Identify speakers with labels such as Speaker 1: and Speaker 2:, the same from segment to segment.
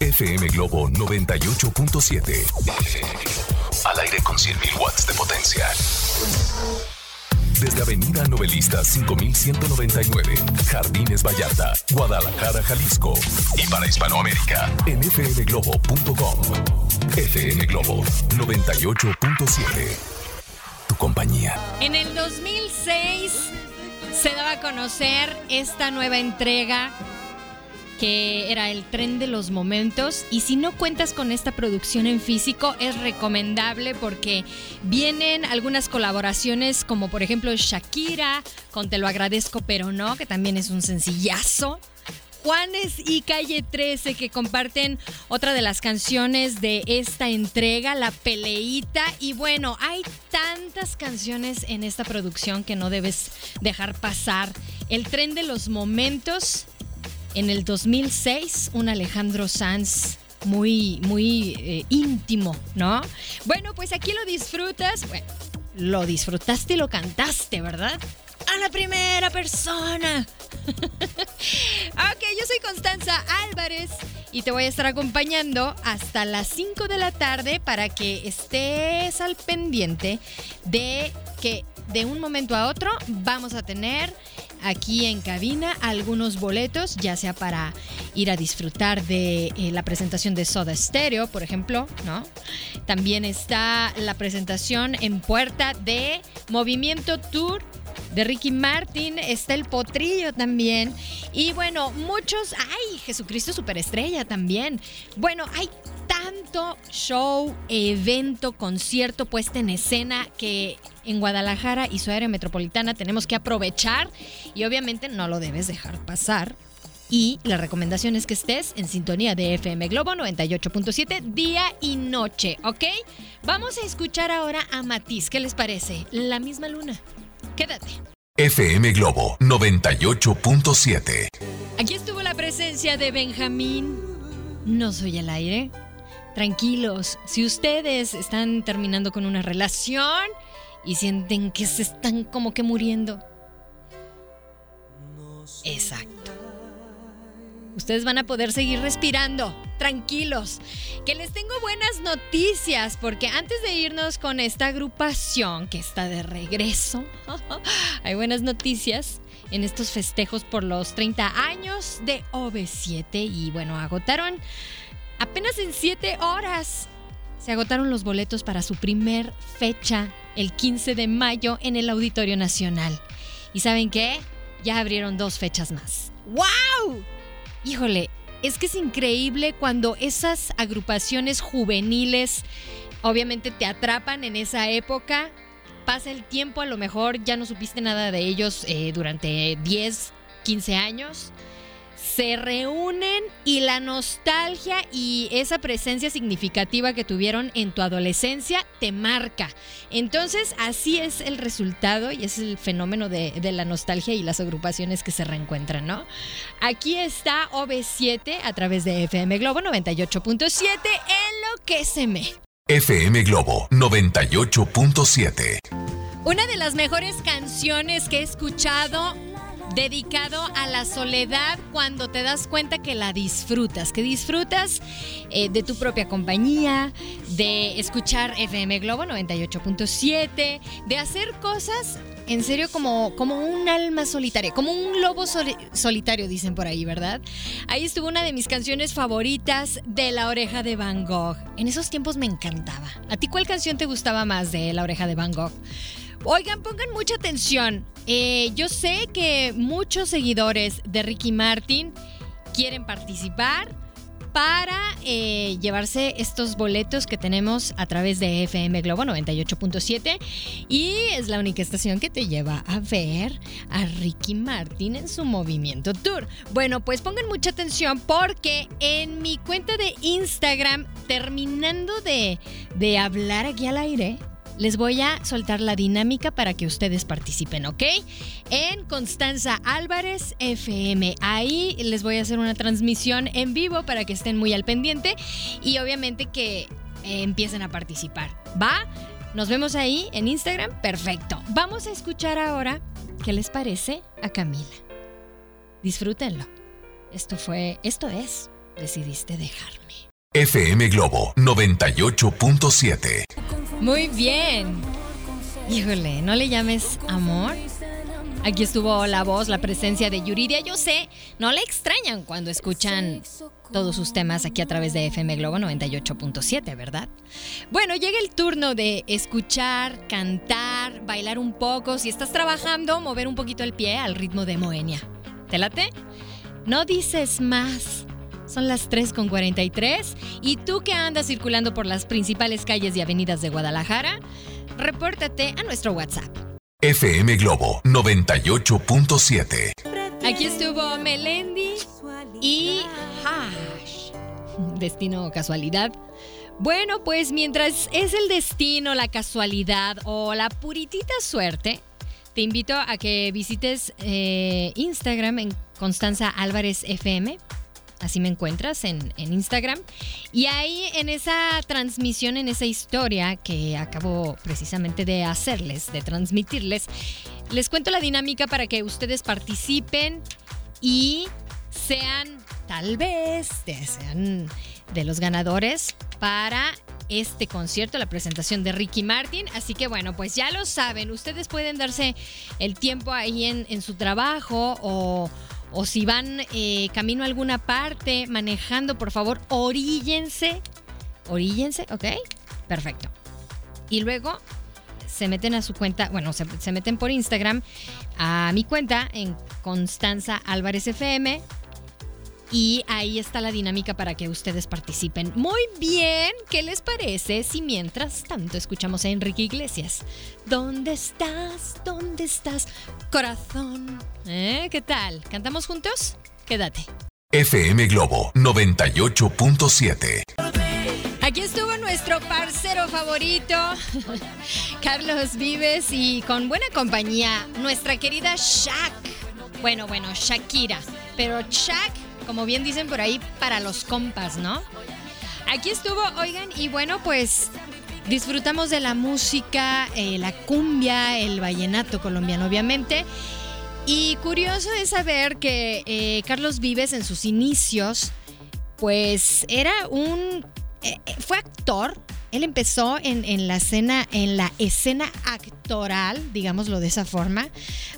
Speaker 1: FM Globo 98.7. Al aire con 100.000 watts de potencia. Desde Avenida Novelista 5199, Jardines Vallarta, Guadalajara, Jalisco. Y para Hispanoamérica, en fmglobo.com. FM Globo 98.7. Tu compañía.
Speaker 2: En el 2006 se daba a conocer esta nueva entrega que era el tren de los momentos y si no cuentas con esta producción en físico es recomendable porque vienen algunas colaboraciones como por ejemplo Shakira con Te lo agradezco pero no, que también es un sencillazo. Juanes y Calle 13 que comparten otra de las canciones de esta entrega, La Peleita. Y bueno, hay tantas canciones en esta producción que no debes dejar pasar. El tren de los momentos en el 2006, un Alejandro Sanz muy, muy eh, íntimo, ¿no? Bueno, pues aquí lo disfrutas. Bueno, lo disfrutaste y lo cantaste, ¿verdad? A la primera persona. ok, yo soy Constanza Álvarez y te voy a estar acompañando hasta las 5 de la tarde para que estés al pendiente de que de un momento a otro vamos a tener aquí en cabina algunos boletos, ya sea para ir a disfrutar de eh, la presentación de Soda Stereo, por ejemplo, ¿no? También está la presentación en puerta de Movimiento Tour de Ricky Martin, está el potrillo también. Y bueno, muchos, ay, Jesucristo Superestrella también. Bueno, hay tanto show, evento, concierto puesta en escena que en Guadalajara y su área metropolitana tenemos que aprovechar y obviamente no lo debes dejar pasar. Y la recomendación es que estés en sintonía de FM Globo 98.7 día y noche, ¿ok? Vamos a escuchar ahora a Matiz, ¿qué les parece? La misma luna. Quédate.
Speaker 1: FM Globo 98.7.
Speaker 2: Aquí estuvo la presencia de Benjamín. No soy el aire. Tranquilos, si ustedes están terminando con una relación y sienten que se están como que muriendo. Exacto. Ustedes van a poder seguir respirando, tranquilos. Que les tengo buenas noticias, porque antes de irnos con esta agrupación que está de regreso, hay buenas noticias en estos festejos por los 30 años de OV7 y bueno, agotaron Apenas en 7 horas se agotaron los boletos para su primer fecha, el 15 de mayo, en el Auditorio Nacional. ¿Y saben qué? Ya abrieron dos fechas más. ¡Wow! Híjole, es que es increíble cuando esas agrupaciones juveniles obviamente te atrapan en esa época. Pasa el tiempo, a lo mejor ya no supiste nada de ellos eh, durante 10, 15 años se reúnen y la nostalgia y esa presencia significativa que tuvieron en tu adolescencia te marca. Entonces, así es el resultado y es el fenómeno de, la nostalgia y las agrupaciones que se reencuentran, ¿no? Aquí está OB7 a través de FM Globo 98.7 en me
Speaker 1: FM Globo 98.7.
Speaker 2: Una de las mejores canciones que he escuchado dedicado a la soledad cuando te das cuenta que la disfrutas, que disfrutas eh, de tu propia compañía, de escuchar FM Globo 98.7, de hacer cosas en serio como, como un alma solitaria, como un lobo solitario, dicen por ahí, ¿verdad? Ahí estuvo una de mis canciones favoritas de La Oreja de Van Gogh. En esos tiempos me encantaba. ¿A ti cuál canción te gustaba más de La Oreja de Van Gogh? Oigan, pongan mucha atención. Eh, yo sé que muchos seguidores de Ricky Martin quieren participar para eh, llevarse estos boletos que tenemos a través de FM Globo 98.7 y es la única estación que te lleva a ver a Ricky Martin en su movimiento tour. Bueno, pues pongan mucha atención porque en mi cuenta de Instagram, terminando de, de hablar aquí al aire, les voy a soltar la dinámica para que ustedes participen, ¿ok? En Constanza Álvarez FM. Ahí les voy a hacer una transmisión en vivo para que estén muy al pendiente y obviamente que eh, empiecen a participar. ¿Va? Nos vemos ahí en Instagram. Perfecto. Vamos a escuchar ahora qué les parece a Camila. Disfrútenlo. Esto fue, esto es, decidiste dejarme.
Speaker 3: FM Globo 98.7.
Speaker 2: Muy bien. Híjole, no le llames amor. Aquí estuvo la voz, la presencia de Yuridia. Yo sé, no le extrañan cuando escuchan todos sus temas aquí a través de FM Globo 98.7, ¿verdad? Bueno, llega el turno de escuchar, cantar, bailar un poco. Si estás trabajando, mover un poquito el pie al ritmo de Moenia. ¿Te late? No dices más. Son las 3.43 y tú que andas circulando por las principales calles y avenidas de Guadalajara, repórtate a nuestro WhatsApp.
Speaker 3: FM Globo 98.7.
Speaker 2: Aquí estuvo Melendi y Hash. Destino o casualidad. Bueno, pues mientras es el destino, la casualidad o la puritita suerte, te invito a que visites eh, Instagram en Constanza Álvarez FM Así me encuentras en, Instagram. Y ahí en esa transmisión, en esa historia que acabo precisamente de hacerles, de transmitirles, les cuento la dinámica para que ustedes participen y sean, tal vez, sean de los ganadores para este concierto, la presentación de Ricky Martin. Así que bueno, pues ya lo saben, ustedes pueden darse el tiempo ahí en, en su trabajo o o si van eh, camino a alguna parte manejando, por favor, oríllense. Oríllense, ¿ok? Perfecto. Y luego se meten a su cuenta, bueno, se, se meten por Instagram a mi cuenta en Constanza Álvarez FM y ahí está la dinámica para que ustedes participen. Muy bien, ¿qué les parece si mientras tanto escuchamos a Enrique Iglesias? ¿Dónde estás? ¿Dónde estás? Corazón. ¿Eh? ¿Qué tal? ¿Cantamos juntos? Quédate.
Speaker 3: FM Globo 98.7.
Speaker 2: Aquí estuvo nuestro parcero favorito, Carlos Vives, y con buena compañía, nuestra querida Shak. Bueno, bueno, Shakira. Pero Shak como bien dicen por ahí, para los compas, ¿no? Aquí estuvo, oigan, y bueno, pues disfrutamos de la música, eh, la cumbia, el vallenato colombiano, obviamente. Y curioso es saber que eh, Carlos Vives en sus inicios, pues era un... Eh, fue actor, él empezó en, la escena, en la escena actoral, digámoslo de esa forma,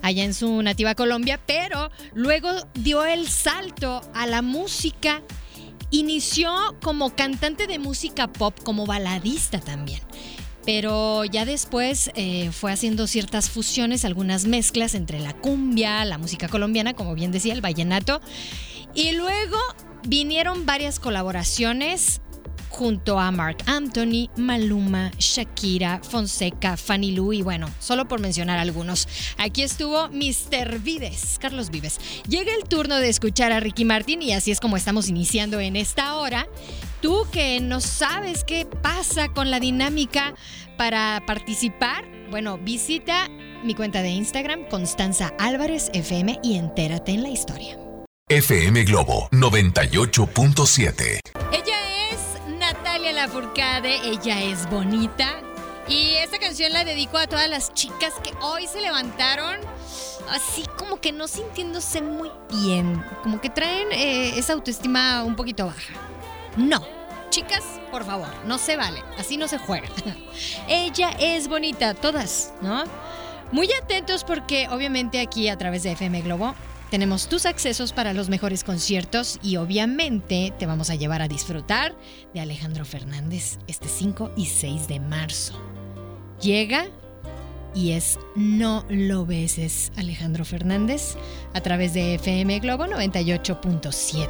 Speaker 2: allá en su nativa Colombia, pero luego dio el salto a la música. Inició como cantante de música pop, como baladista también pero ya después eh, fue haciendo ciertas fusiones, algunas mezclas entre la cumbia, la música colombiana, como bien decía, el vallenato, y luego vinieron varias colaboraciones junto a Mark Anthony, Maluma, Shakira, Fonseca, Fanny Lu y bueno, solo por mencionar algunos. Aquí estuvo Mr. Vives, Carlos Vives. Llega el turno de escuchar a Ricky Martin y así es como estamos iniciando en esta hora. Tú que no sabes qué pasa con la dinámica para participar, bueno, visita mi cuenta de Instagram, Constanza Álvarez FM y entérate en la historia.
Speaker 3: FM Globo 98.7.
Speaker 2: Ella la Furcade, ella es bonita. Y esta canción la dedico a todas las chicas que hoy se levantaron así como que no sintiéndose muy bien, como que traen eh, esa autoestima un poquito baja. No, chicas, por favor, no se vale, así no se juega. ella es bonita, todas, ¿no? Muy atentos porque obviamente aquí a través de FM Globo tenemos tus accesos para los mejores conciertos y obviamente te vamos a llevar a disfrutar de Alejandro Fernández este 5 y 6 de marzo. Llega y es No lo beses Alejandro Fernández a través de FM Globo 98.7.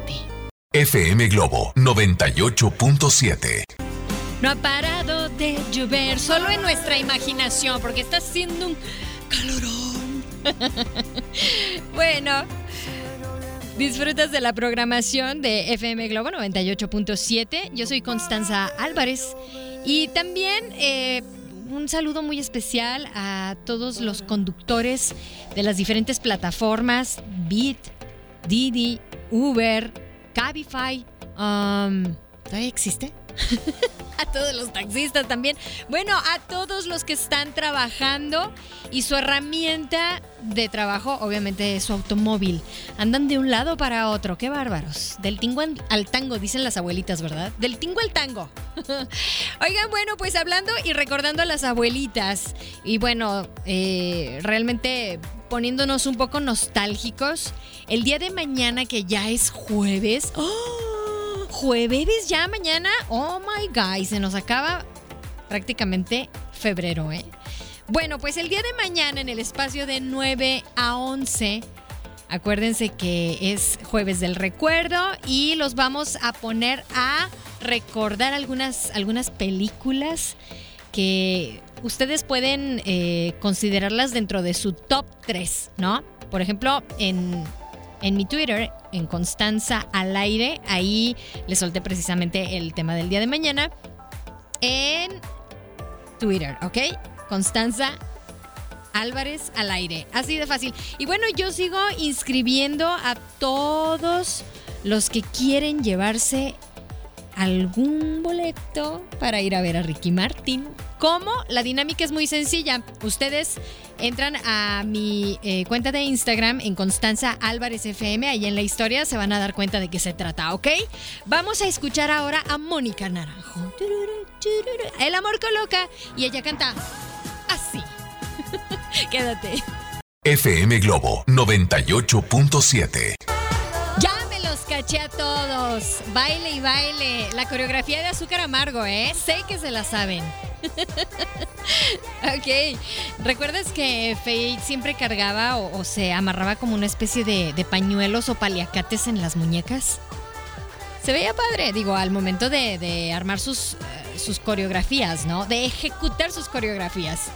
Speaker 3: FM Globo 98.7.
Speaker 2: No ha parado de llover, solo en nuestra imaginación, porque está haciendo un calorón. bueno, disfrutas de la programación de FM Globo 98.7. Yo soy Constanza Álvarez y también eh, un saludo muy especial a todos los conductores de las diferentes plataformas, Beat, Didi, Uber, Cabify. Um, ¿Todavía existe? a todos los taxistas también. Bueno, a todos los que están trabajando y su herramienta de trabajo, obviamente, es su automóvil. Andan de un lado para otro. Qué bárbaros. Del tingo al tango, dicen las abuelitas, ¿verdad? Del tingo al tango. Oigan, bueno, pues hablando y recordando a las abuelitas. Y bueno, eh, realmente poniéndonos un poco nostálgicos. El día de mañana, que ya es jueves. ¡Oh! Jueves ya mañana. Oh my God, se nos acaba prácticamente febrero, ¿eh? Bueno, pues el día de mañana en el espacio de 9 a 11, acuérdense que es jueves del recuerdo y los vamos a poner a recordar algunas, algunas películas que ustedes pueden eh, considerarlas dentro de su top 3, ¿no? Por ejemplo, en en mi Twitter, en Constanza al aire. Ahí le solté precisamente el tema del día de mañana. En Twitter, ¿ok? Constanza Álvarez al aire. Así de fácil. Y bueno, yo sigo inscribiendo a todos los que quieren llevarse algún boleto para ir a ver a Ricky Martin. ¿Cómo? La dinámica es muy sencilla. Ustedes entran a mi eh, cuenta de Instagram en Constanza Álvarez FM. Ahí en la historia se van a dar cuenta de qué se trata, ¿ok? Vamos a escuchar ahora a Mónica Naranjo. El amor coloca y ella canta así. Quédate.
Speaker 3: FM Globo 98.7.
Speaker 2: Ya me los caché a todos. Baile y baile. La coreografía de azúcar amargo, ¿eh? Sé que se la saben. Ok. ¿Recuerdas que Faye siempre cargaba o, se amarraba como una especie de, pañuelos o paliacates en las muñecas? Se veía padre, digo, al momento de, armar sus, eh, sus coreografías, ¿no? De ejecutar sus coreografías.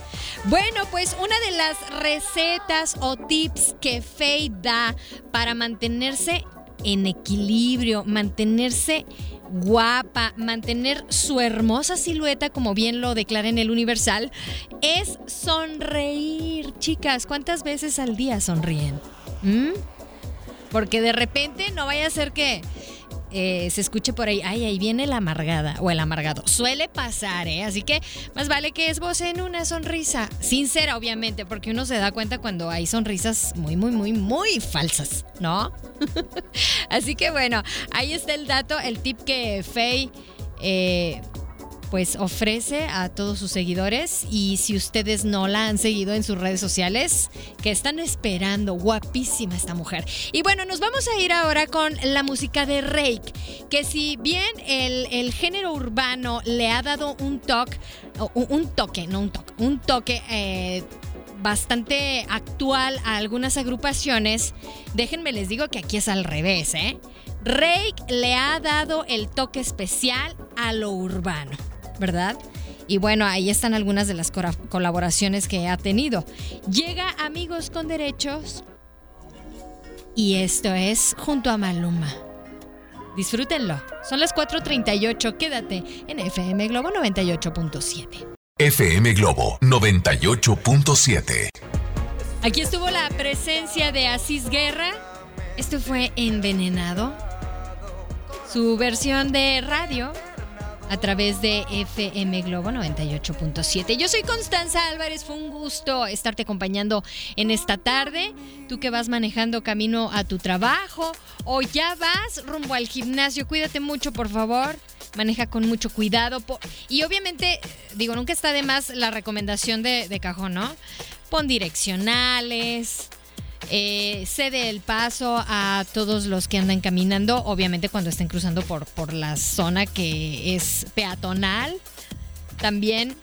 Speaker 2: Bueno, pues una de las recetas o tips que Faye da para mantenerse en equilibrio, mantenerse guapa, mantener su hermosa silueta, como bien lo declara en el Universal, es sonreír. Chicas, ¿cuántas veces al día sonríen? ¿Mm? Porque de repente no vaya a ser que eh, se escuche por ahí, ay, ahí viene la amargada o el amargado. Suele pasar, ¿eh? Así que más vale que esbocen una sonrisa. Sincera, obviamente, porque uno se da cuenta cuando hay sonrisas muy, muy, muy, muy falsas, ¿no? Así que bueno, ahí está el dato, el tip que Faye eh, pues ofrece a todos sus seguidores y si ustedes no la han seguido en sus redes sociales, que están esperando, guapísima esta mujer. Y bueno, nos vamos a ir ahora con la música de Rake, que si bien el, género urbano le ha dado un toque, un, toque, no un toque, un toque... Eh, bastante actual a algunas agrupaciones, déjenme les digo que aquí es al revés, ¿eh? Rake le ha dado el toque especial a lo urbano. ¿Verdad? Y bueno, ahí están algunas de las colaboraciones que ha tenido. Llega Amigos con Derechos y esto es junto a Maluma. Disfrútenlo. Son las 4:38. Quédate en FM Globo 98.7.
Speaker 3: FM Globo 98.7.
Speaker 2: Aquí estuvo la presencia de Asís Guerra. Esto fue Envenenado. Su versión de radio a través de FM Globo 98.7. Yo soy Constanza Álvarez, fue un gusto estarte acompañando en esta tarde. Tú que vas manejando camino a tu trabajo o ya vas rumbo al gimnasio, cuídate mucho, por favor. Maneja con mucho cuidado. Y obviamente, digo, nunca está de más la recomendación de, de cajón, ¿no? Pon direccionales, eh, cede el paso a todos los que andan caminando, obviamente cuando estén cruzando por, por la zona que es peatonal. También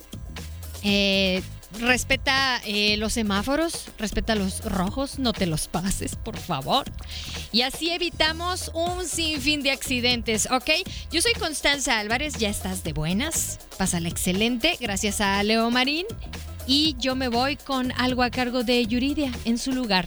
Speaker 2: eh, respeta eh, los semáforos, respeta los rojos, no te los pases, por favor. Y así evitamos un sinfín de accidentes, ¿ok? Yo soy Constanza Álvarez, ya estás de buenas, pásala excelente, gracias a Leo Marín. Y yo me voy con algo a cargo de Yuridia en su lugar.